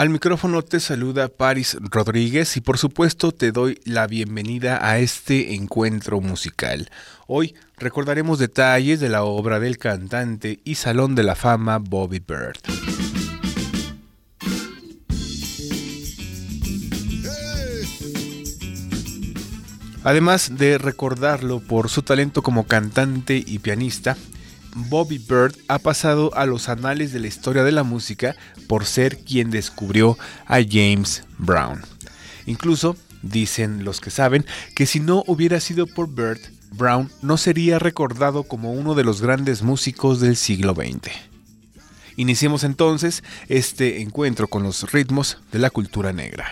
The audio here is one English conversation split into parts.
Al micrófono te saluda Paris Rodríguez y por supuesto te doy la bienvenida a este encuentro musical. Hoy recordaremos detalles de la obra del cantante y Salón de la Fama Bobby Bird. Además de recordarlo por su talento como cantante y pianista, Bobby Bird ha pasado a los anales de la historia de la música por ser quien descubrió a James Brown. Incluso dicen los que saben que si no hubiera sido por Bird, Brown no sería recordado como uno de los grandes músicos del siglo XX. Iniciemos entonces este encuentro con los ritmos de la cultura negra.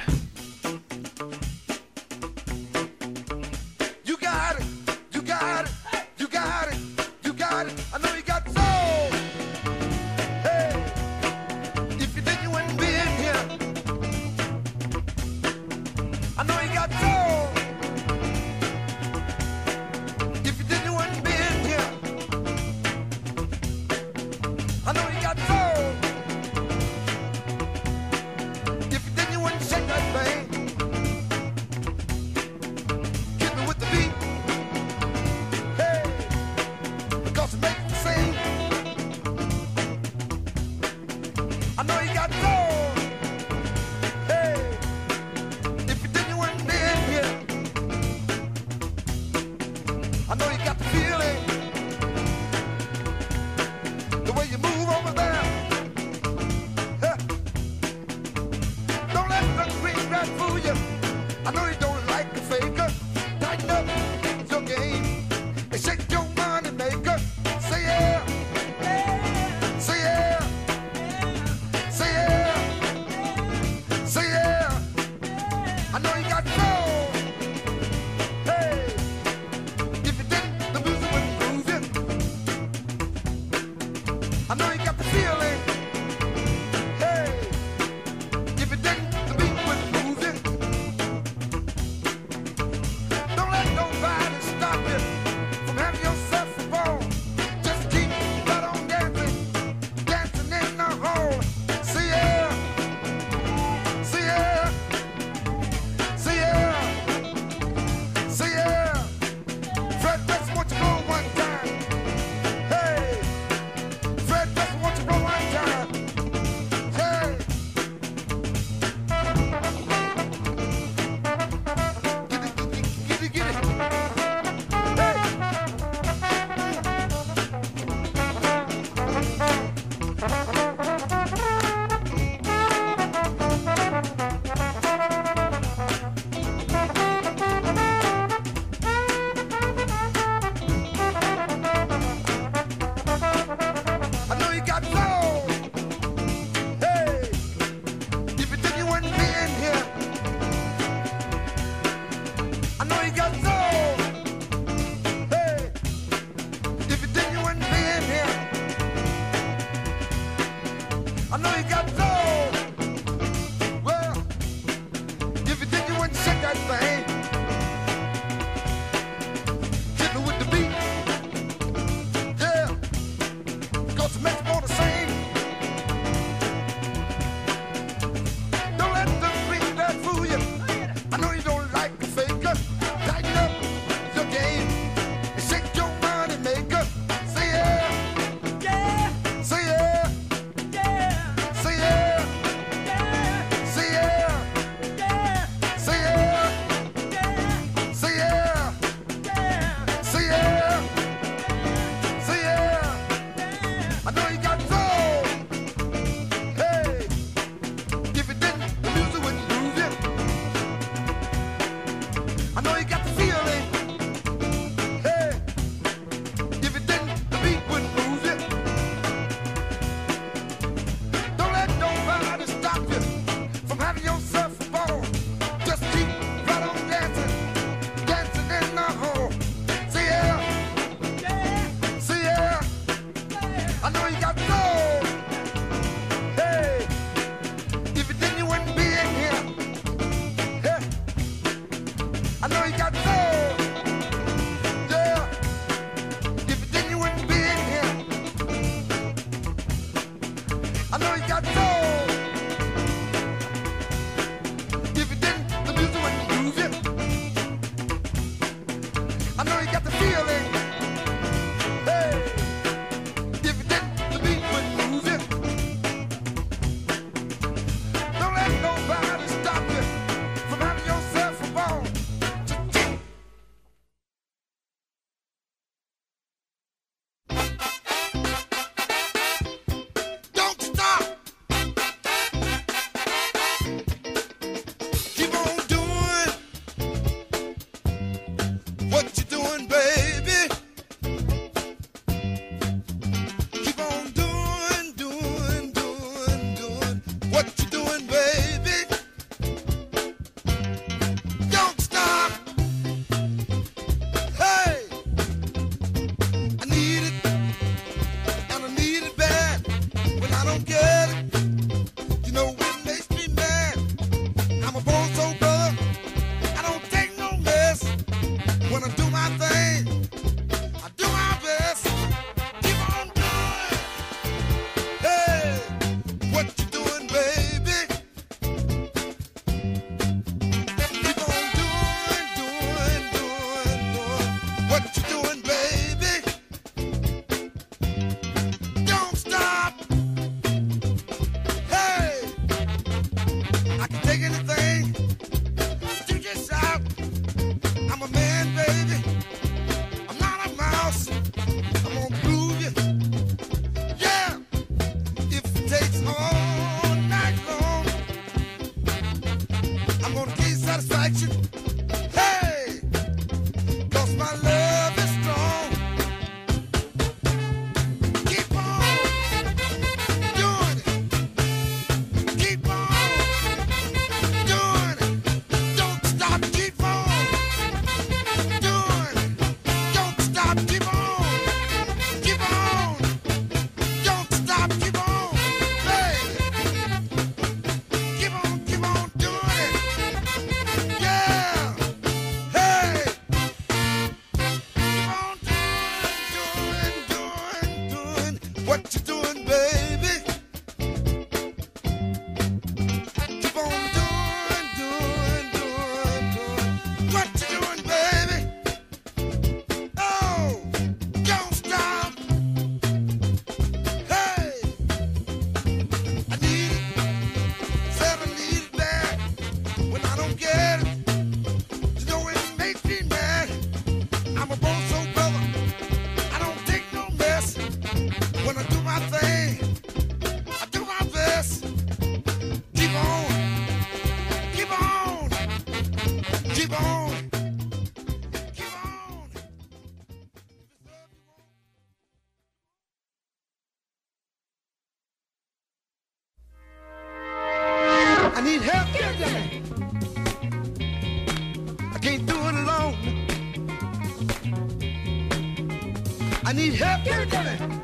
I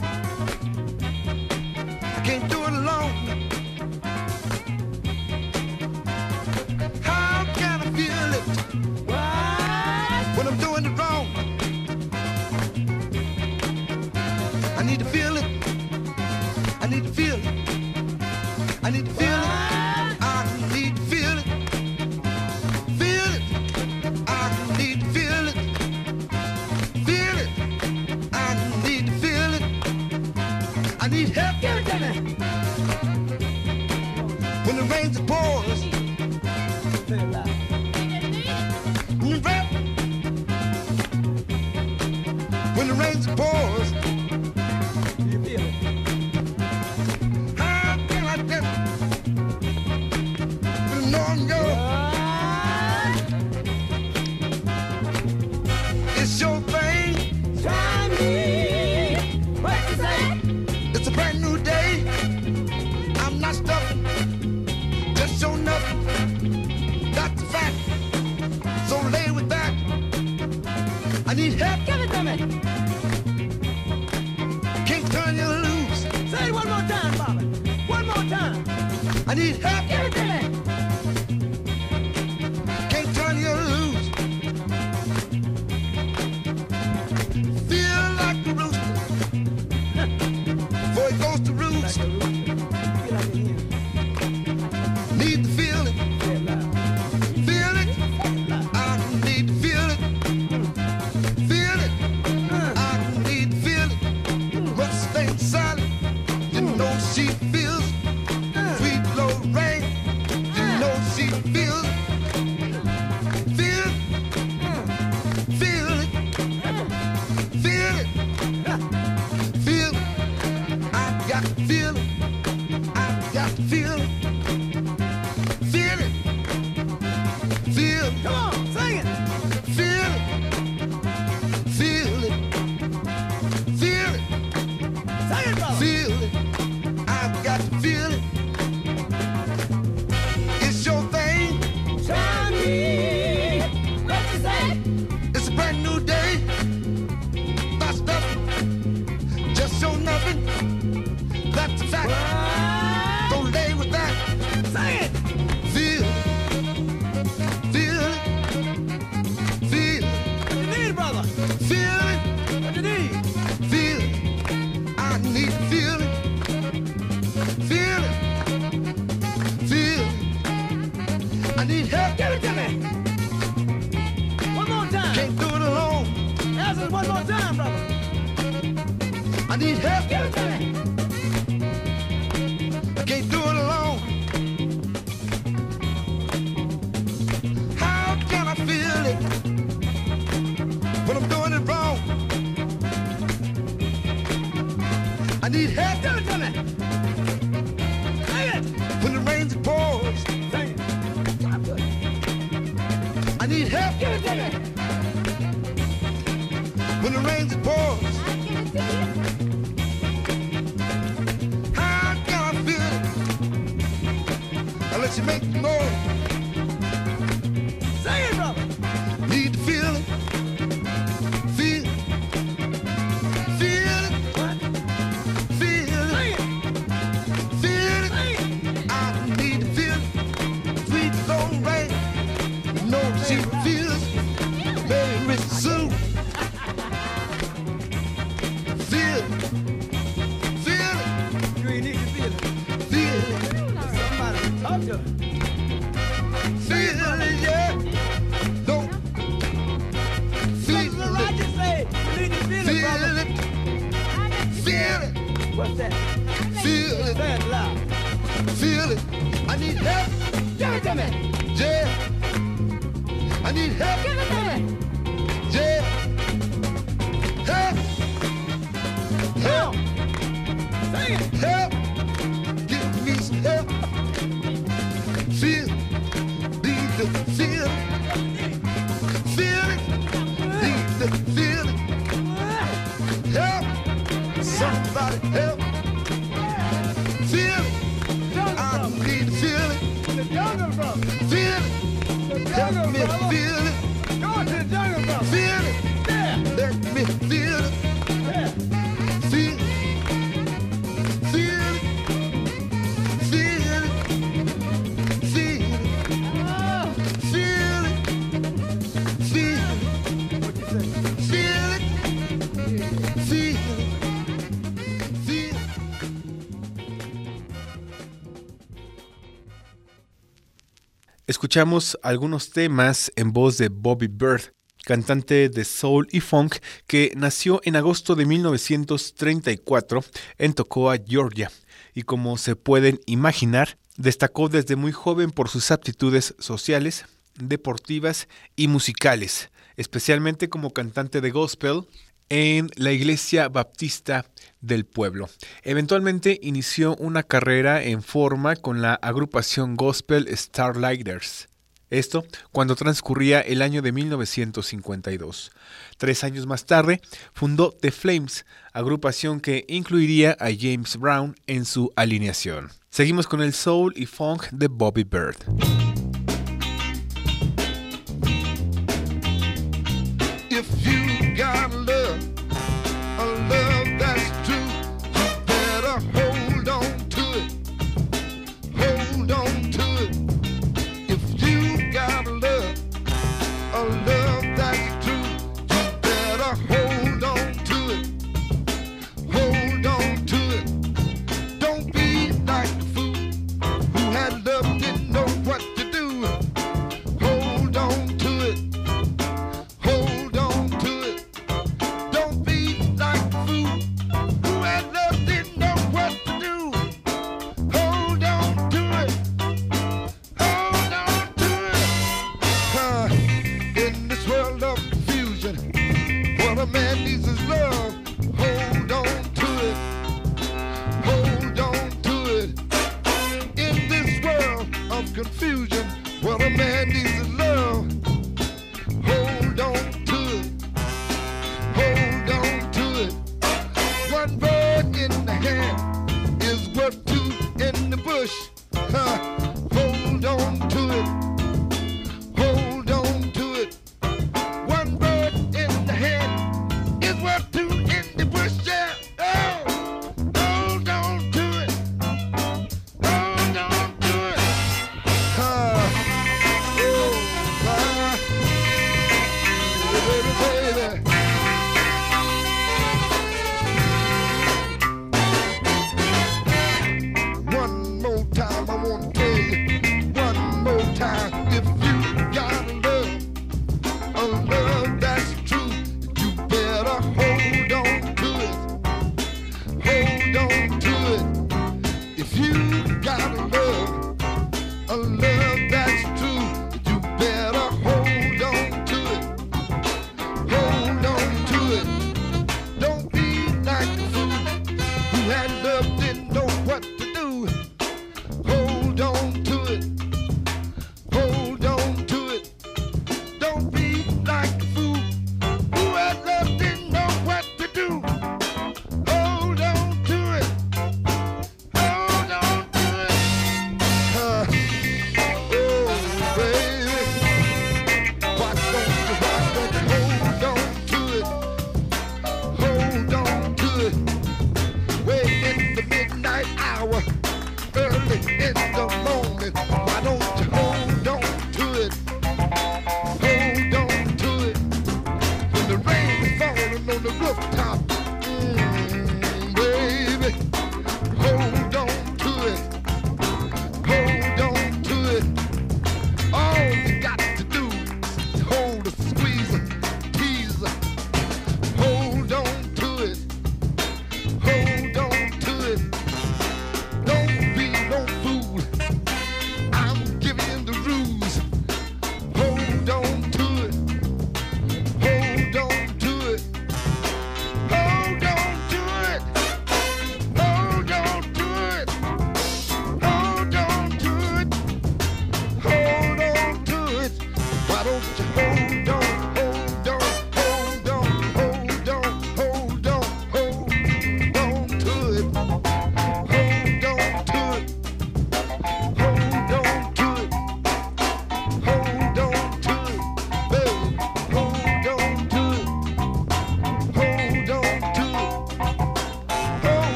escuchamos algunos temas en voz de Bobby Bird, cantante de soul y funk que nació en agosto de 1934 en Tocoa, Georgia, y como se pueden imaginar, destacó desde muy joven por sus aptitudes sociales, deportivas y musicales, especialmente como cantante de gospel en la iglesia baptista del pueblo. Eventualmente inició una carrera en forma con la agrupación gospel Starlighters. Esto cuando transcurría el año de 1952. Tres años más tarde, fundó The Flames, agrupación que incluiría a James Brown en su alineación. Seguimos con el soul y funk de Bobby Bird.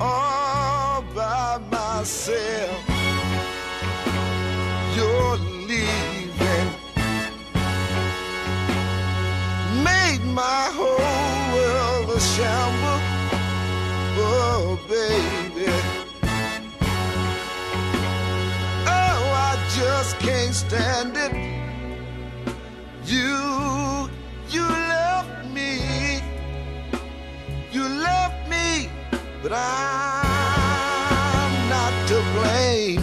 All by myself. You're leaving, made my whole world a shambles. Oh, baby. Oh, I just can't stand it. I'm not to blame.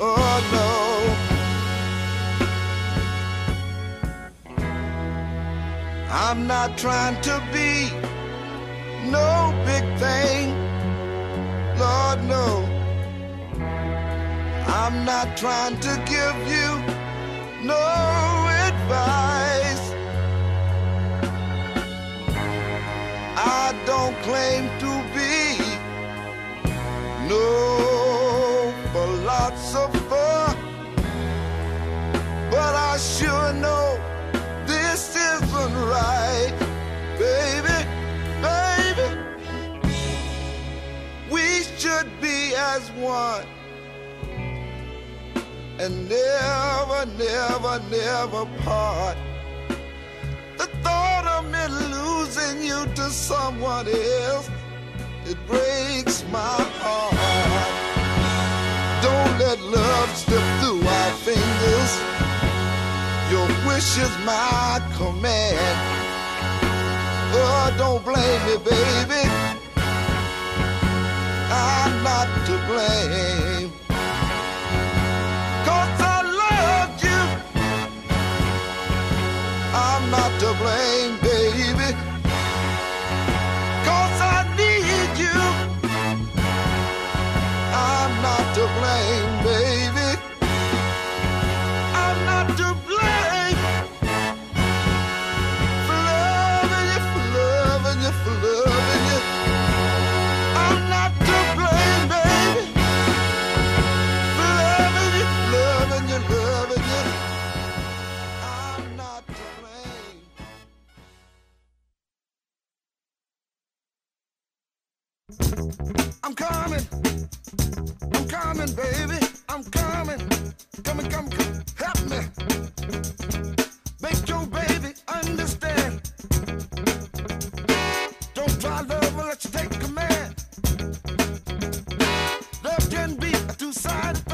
Oh, no. I'm not trying to be no big thing. Lord, no. I'm not trying to give you no advice. I don't claim to be no philosopher, but I sure know this isn't right, baby, baby. We should be as one and never, never, never part. Losing you to someone else, it breaks my heart. Don't let love slip through our fingers. Your wish is my command. Oh, don't blame me, baby. I'm not to blame. Cause I loved you. I'm not to blame, baby. Coming. I'm coming, baby. I'm coming. Coming, come, come. Help me. Make your baby understand. Don't try love unless you take command. Love can be a two-sided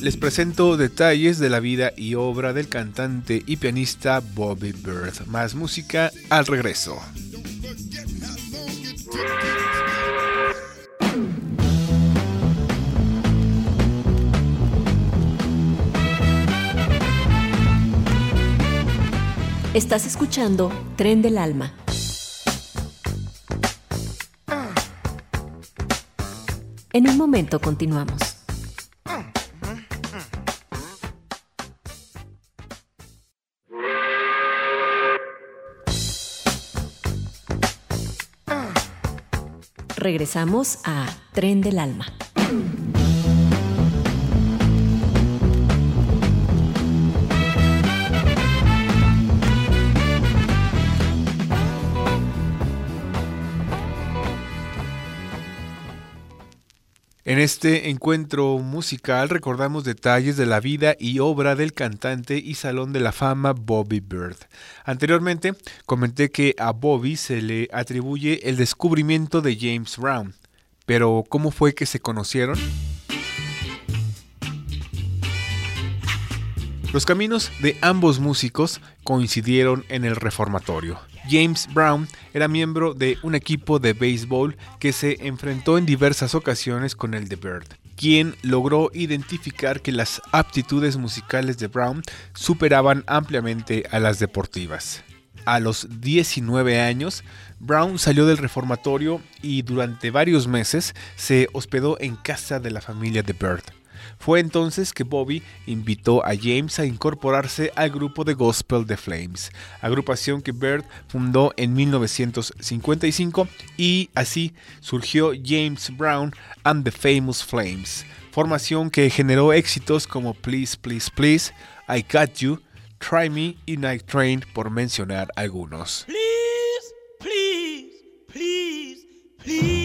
les presento detalles de la vida y obra del cantante y pianista Bobby Bird. Más música al regreso. Estás escuchando Tren del Alma. En un momento continuamos. Regresamos a Tren del Alma. En este encuentro musical recordamos detalles de la vida y obra del cantante y salón de la fama Bobby Bird. Anteriormente comenté que a Bobby se le atribuye el descubrimiento de James Brown, pero ¿cómo fue que se conocieron? Los caminos de ambos músicos coincidieron en el reformatorio. James Brown era miembro de un equipo de béisbol que se enfrentó en diversas ocasiones con el de Bird, quien logró identificar que las aptitudes musicales de Brown superaban ampliamente a las deportivas. A los 19 años, Brown salió del reformatorio y durante varios meses se hospedó en casa de la familia de Bird. Fue entonces que Bobby invitó a James a incorporarse al grupo de gospel The Flames, agrupación que Bird fundó en 1955 y así surgió James Brown and the Famous Flames, formación que generó éxitos como Please, Please, Please, I Got You, Try Me y Night Train por mencionar algunos. Please, please, please,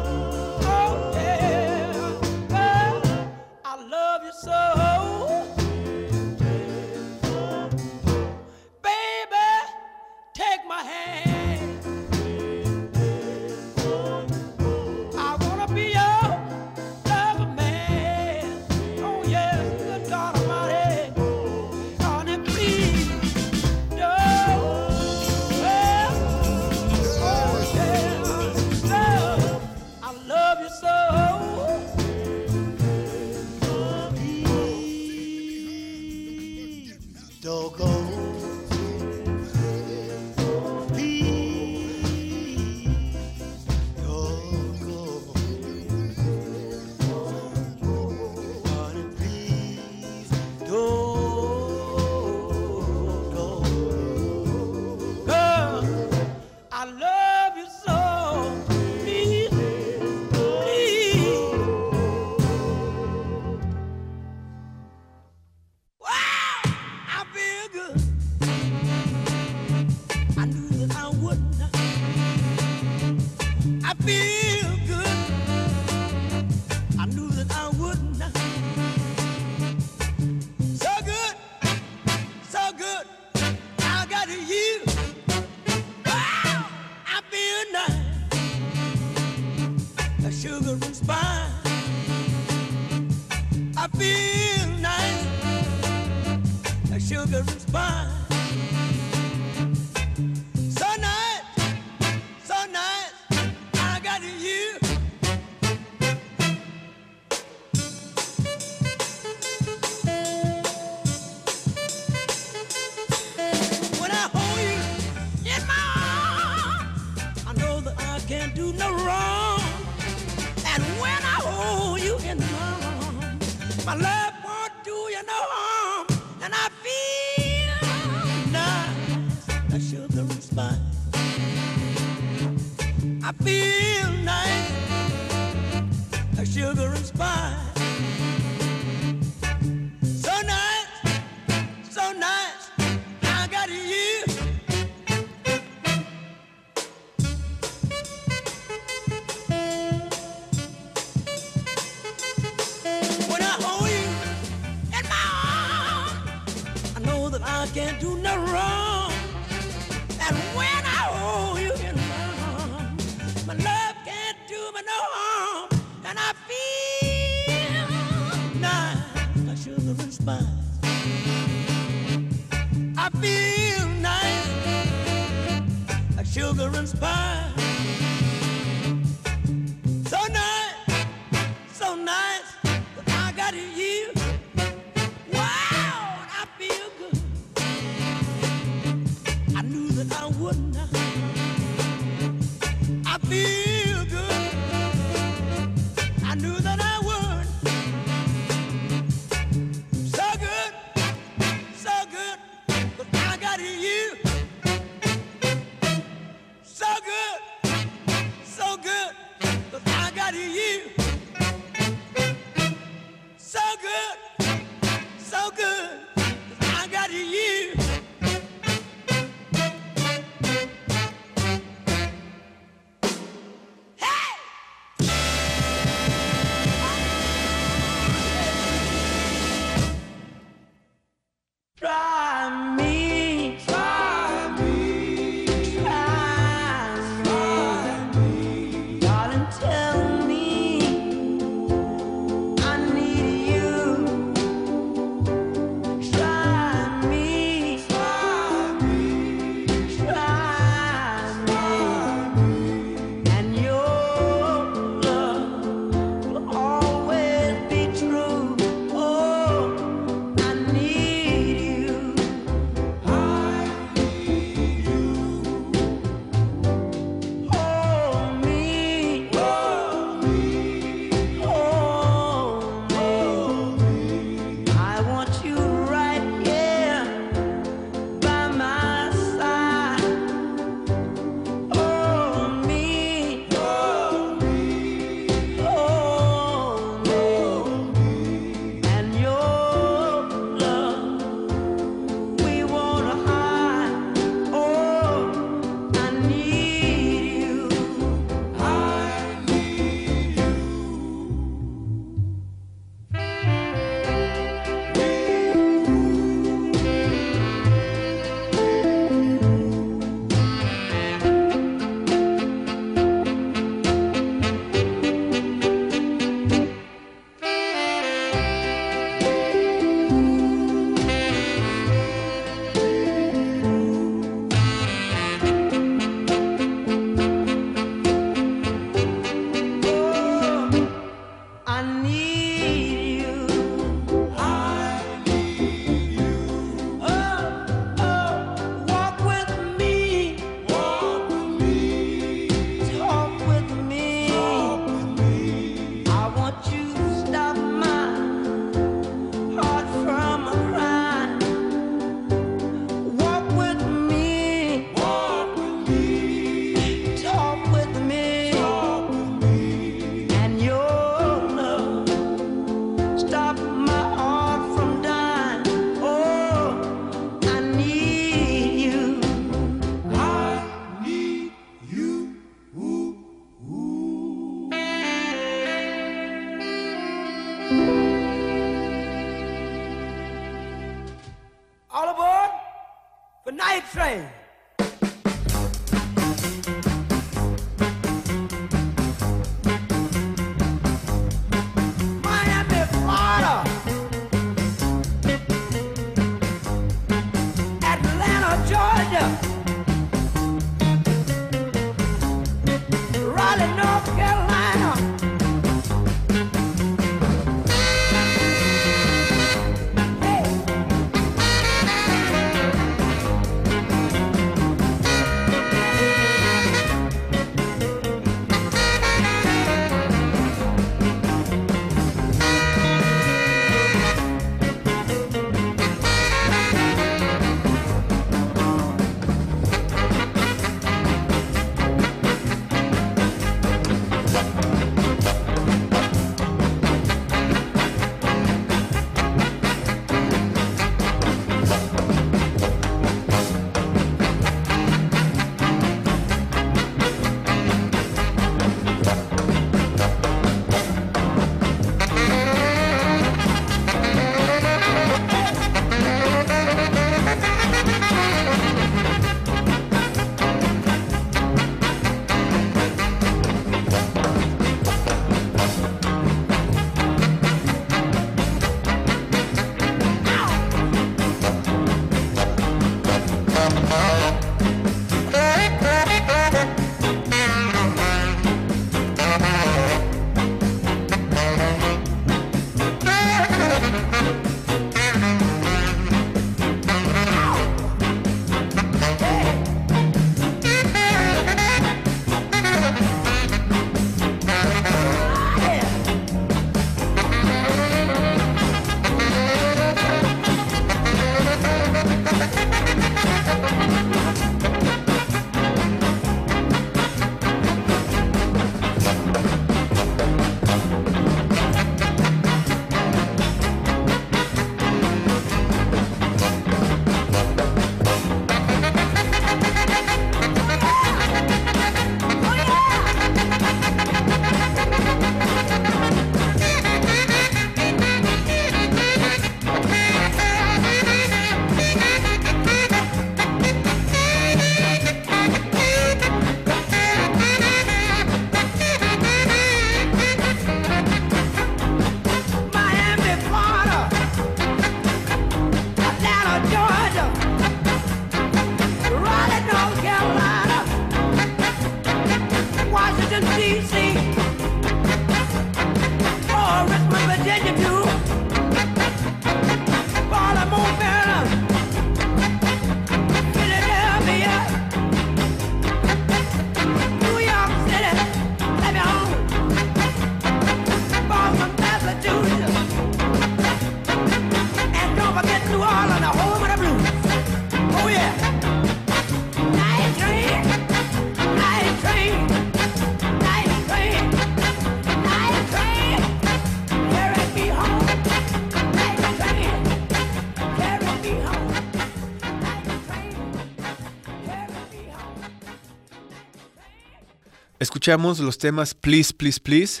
Escuchamos los temas Please, Please, Please,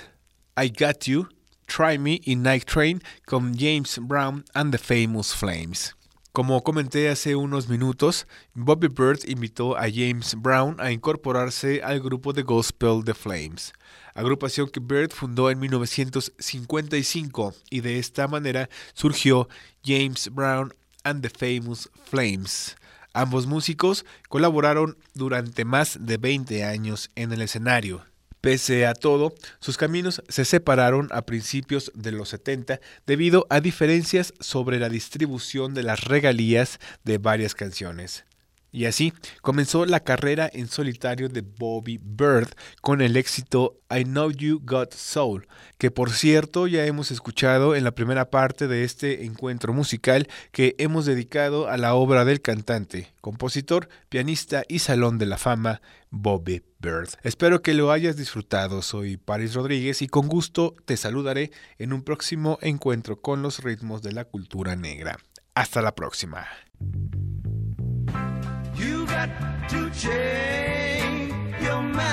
I Got You, Try Me y Night Train con James Brown and the Famous Flames. Como comenté hace unos minutos, Bobby Bird invitó a James Brown a incorporarse al grupo de gospel The Flames, agrupación que Bird fundó en 1955 y de esta manera surgió James Brown and the Famous Flames. Ambos músicos colaboraron durante más de 20 años en el escenario. Pese a todo, sus caminos se separaron a principios de los 70 debido a diferencias sobre la distribución de las regalías de varias canciones. Y así comenzó la carrera en solitario de Bobby Bird con el éxito I Know You Got Soul, que por cierto ya hemos escuchado en la primera parte de este encuentro musical que hemos dedicado a la obra del cantante, compositor, pianista y salón de la fama Bobby Bird. Espero que lo hayas disfrutado. Soy Paris Rodríguez y con gusto te saludaré en un próximo encuentro con los ritmos de la cultura negra. Hasta la próxima. Got to change your mind.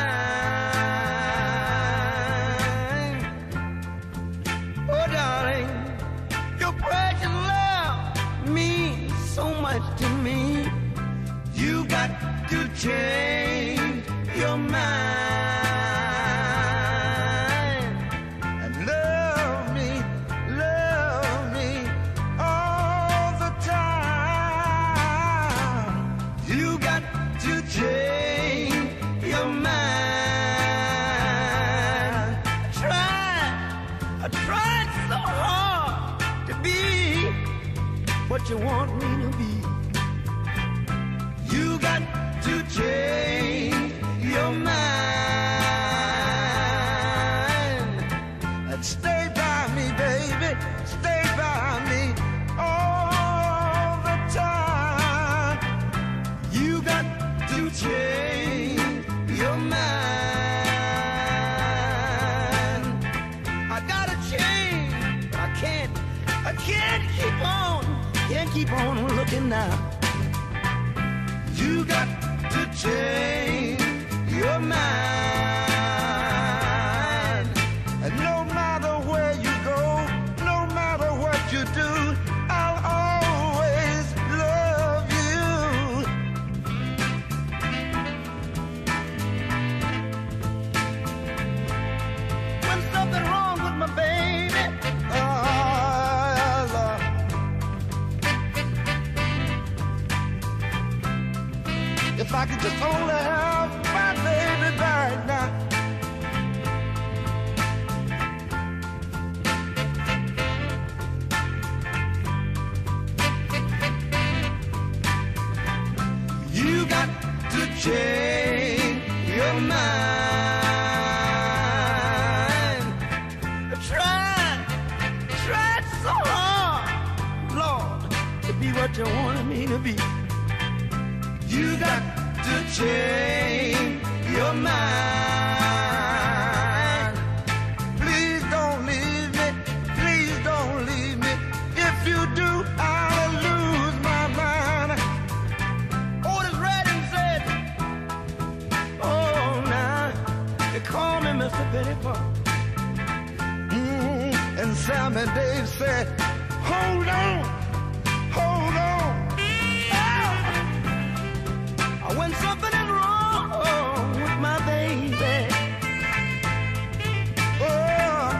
Oh, darling, your precious love means so much to me. You got to change your mind you want me to be. You got to change your mind stay by me, baby. Stay to only change your mind. Please don't leave me. Please don't leave me. If you do, I'll lose my mind. Otis Redding said, Oh, now they call me Mr. Pitiful. Mm, and Sam and Dave said, Hold on, something is wrong with my baby, oh,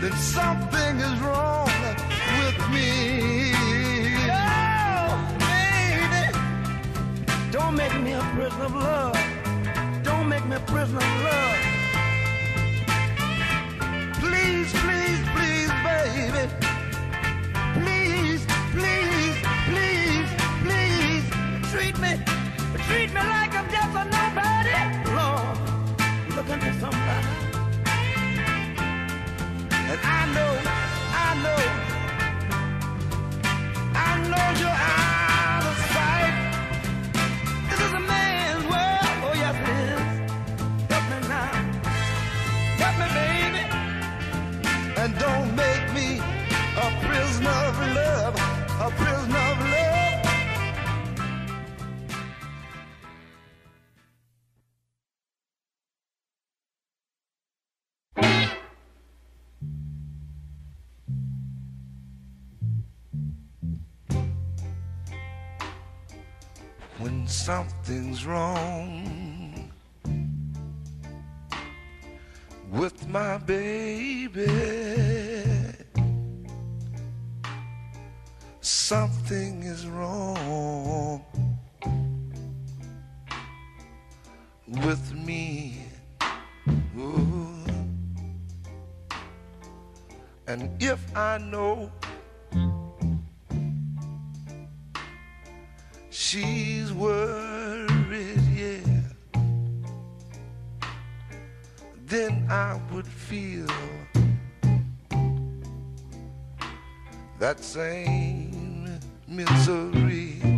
then something is wrong with me. Oh, baby, don't make me a prisoner of love. Don't make me a prisoner of love. Treat me like I'm just a nobody. Lord, looking for somebody. And I know, I know, I know you're out of sight. This is a man's world, oh yes it is. Help me now, help me, baby, and don't make me a prisoner of love, a prisoner of something's wrong with my baby. Something is wrong with me. Ooh. And if I know she's worried, yeah, then I would feel that same misery.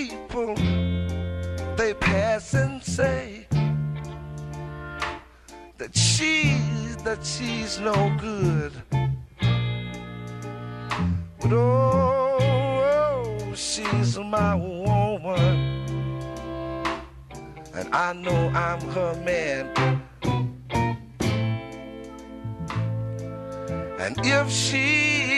People, they pass and say that she's, that she's no good. But oh, oh, she's my woman. And I know I'm her man. And if she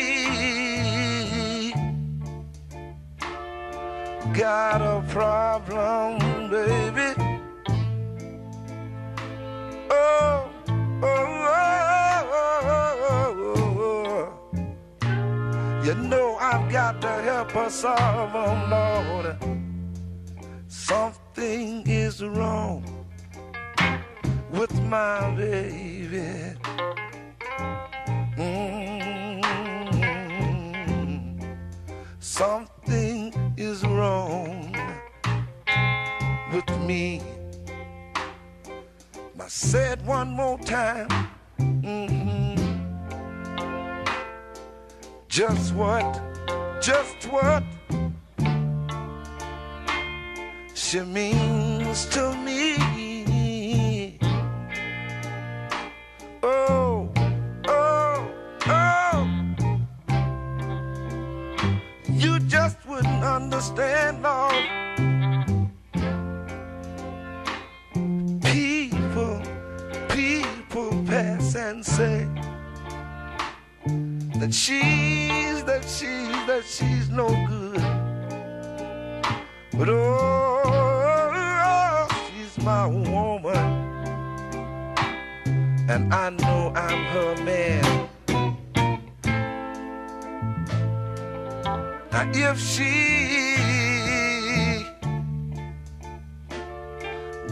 got a problem, baby, oh, oh, oh, oh, oh, you know I've got to help her solve them, Lord. Something is wrong with my baby. Mm, something is wrong with me. I said one more time. Mhm. Just what? Just what? She means to me. Understand, Lord. People, people pass and say that she's, that she's, that she's no good. But oh, she's my woman. And I know I'm her man. If she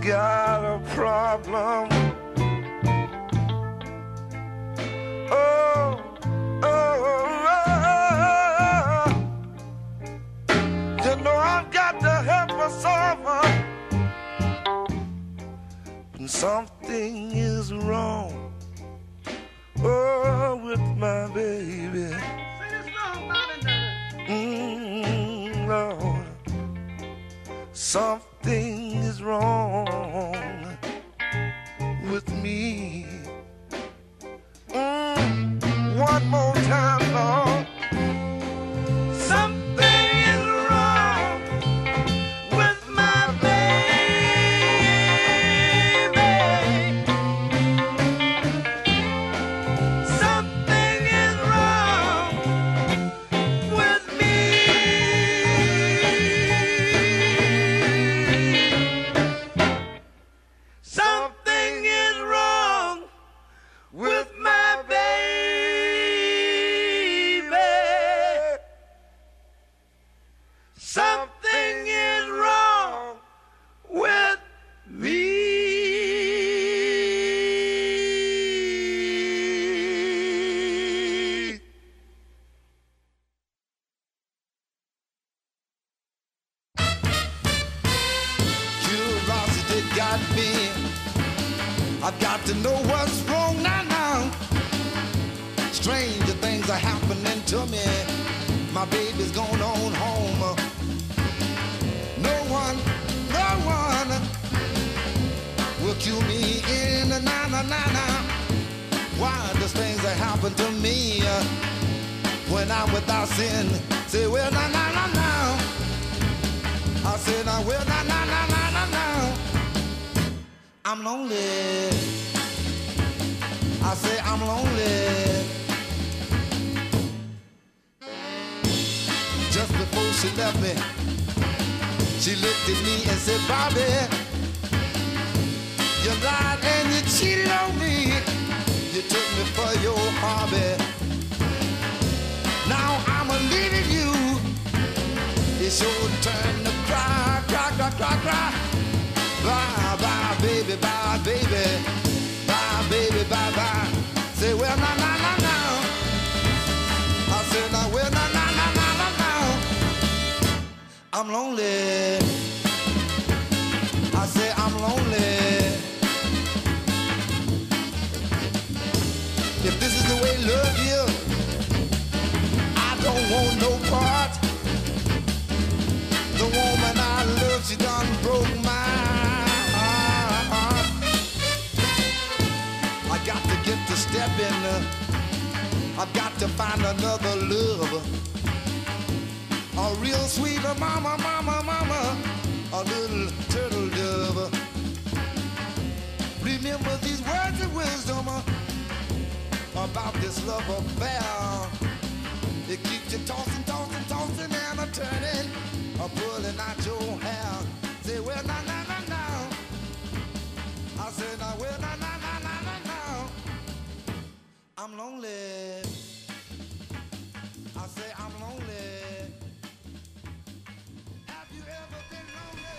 got a problem, oh, oh, oh, you know I've got to help her solve her. When something is wrong, oh, with my baby. Mm, Lord, something is wrong with me. Mm, one more time, Lord. When I'm without sin? Say, well, na na na na. I say, now, well, na na na na na na. I'm lonely. I say, I'm lonely. Just before she left me, she looked at me and said, Bobby, you lied and you cheated on me. You took me for your hobby. It's your turn to cry, cry, cry, cry, cry. Bye, bye, baby, bye, baby. Bye, baby, bye, bye. Say, well, now, now, now, now. I said, now, well, now, now, now, now, now, now. I'm lonely. Uh, I've got to find another love. A real sweet mama, mama, mama. A little turtle dove. Remember these words of wisdom uh, about this love affair. It keeps you tossing, tossing, tossing and a turning, a pulling out your hair. Say, well, now, now, now, now. I say, now, well, now, now. I'm lonely. I say, I'm lonely. Have you ever been lonely?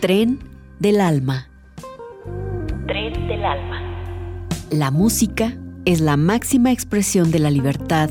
Tren del alma. Tren del alma. La música es la máxima expresión de la libertad,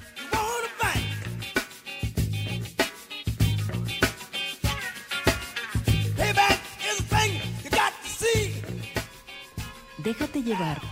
barco.